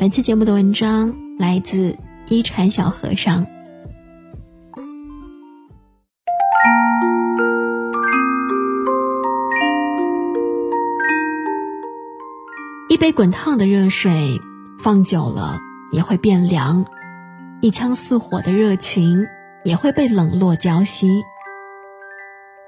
本期节目的文章来自一禅小和尚。一杯滚烫的热水放久了也会变凉，一腔似火的热情也会被冷落浇熄。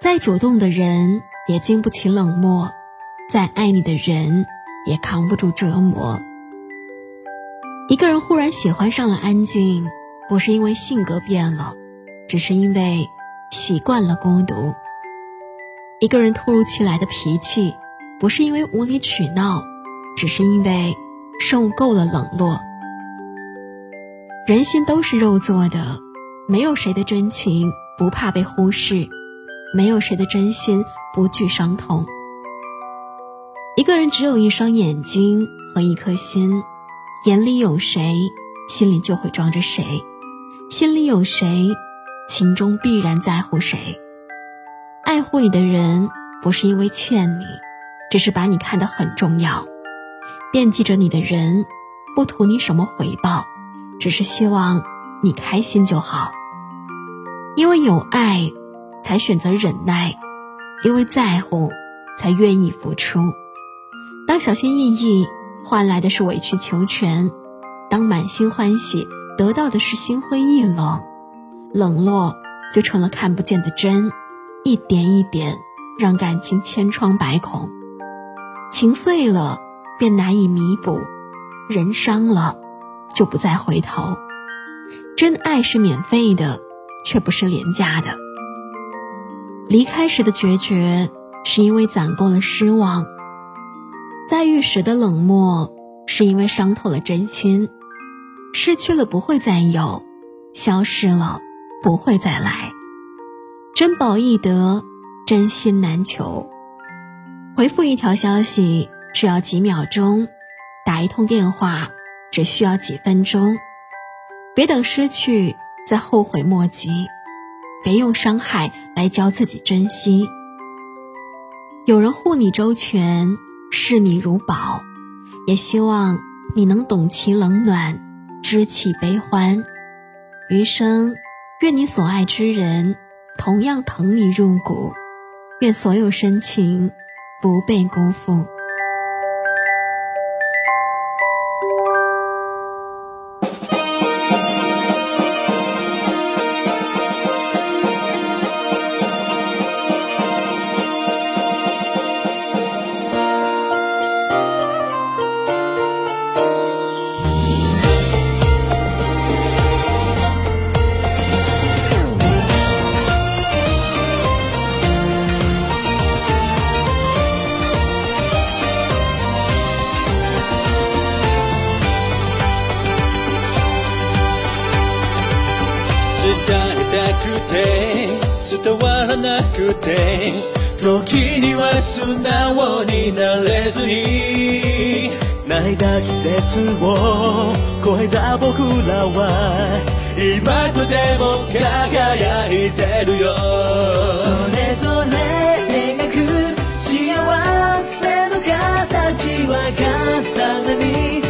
再主动的人也经不起冷漠，再爱你的人也扛不住折磨。一个人忽然喜欢上了安静，不是因为性格变了，只是因为习惯了孤独。一个人突如其来的脾气，不是因为无理取闹，只是因为受够了冷落。人心都是肉做的，没有谁的真情不怕被忽视，没有谁的真心不惧伤痛。一个人只有一双眼睛和一颗心。眼里有谁，心里就会装着谁；心里有谁，心中必然在乎谁。爱护你的人，不是因为欠你，只是把你看得很重要；惦记着你的人，不图你什么回报，只是希望你开心就好。因为有爱，才选择忍耐；因为在乎，才愿意付出。当小心翼翼。换来的是委曲求全，当满心欢喜得到的是心灰意冷，冷落就成了看不见的针，一点一点让感情千疮百孔，情碎了便难以弥补，人伤了就不再回头。真爱是免费的，却不是廉价的。离开时的决绝，是因为攒够了失望。在遇时的冷漠，是因为伤透了真心，失去了不会再有，消失了不会再来。珍宝易得，真心难求。回复一条消息只要几秒钟，打一通电话只需要几分钟。别等失去再后悔莫及，别用伤害来教自己珍惜。有人护你周全。视你如宝，也希望你能懂其冷暖，知其悲欢。余生，愿你所爱之人同样疼你入骨，愿所有深情不被辜负。なくて時には素直になれずに泣いた季節を超えた僕らは今とでも輝いてるよそれぞれ描く幸せの形は重なり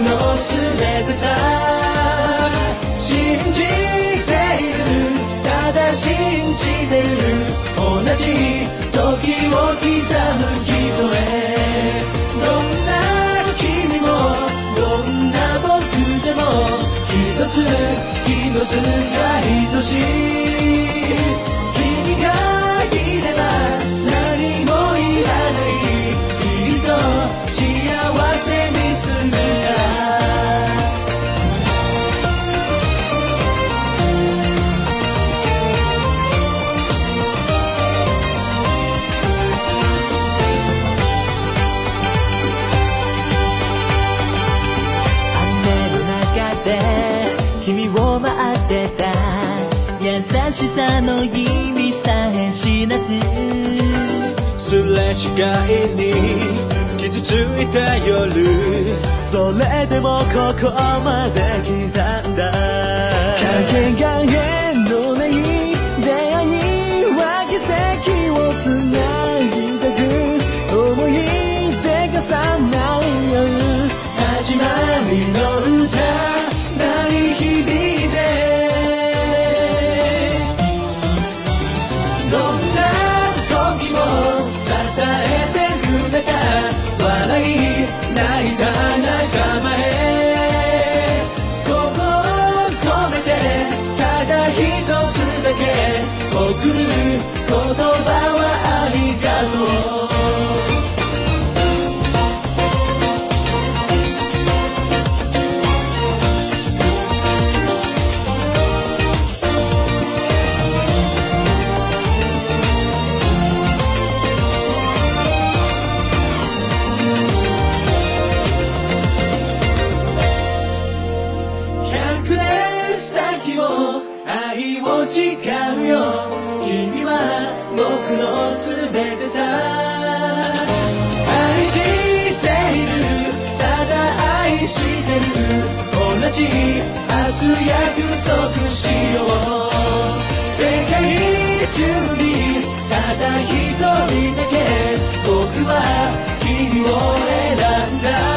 の全てさ信じているただ信じている同じ時を刻む人へどんな君もどんな僕でも一つ一つが愛しいさのさえ知らずすれ違いに傷ついた夜それでもここまで来たんだ影がち明日約束しよう世界中にただ一人だけ僕は君を選んだ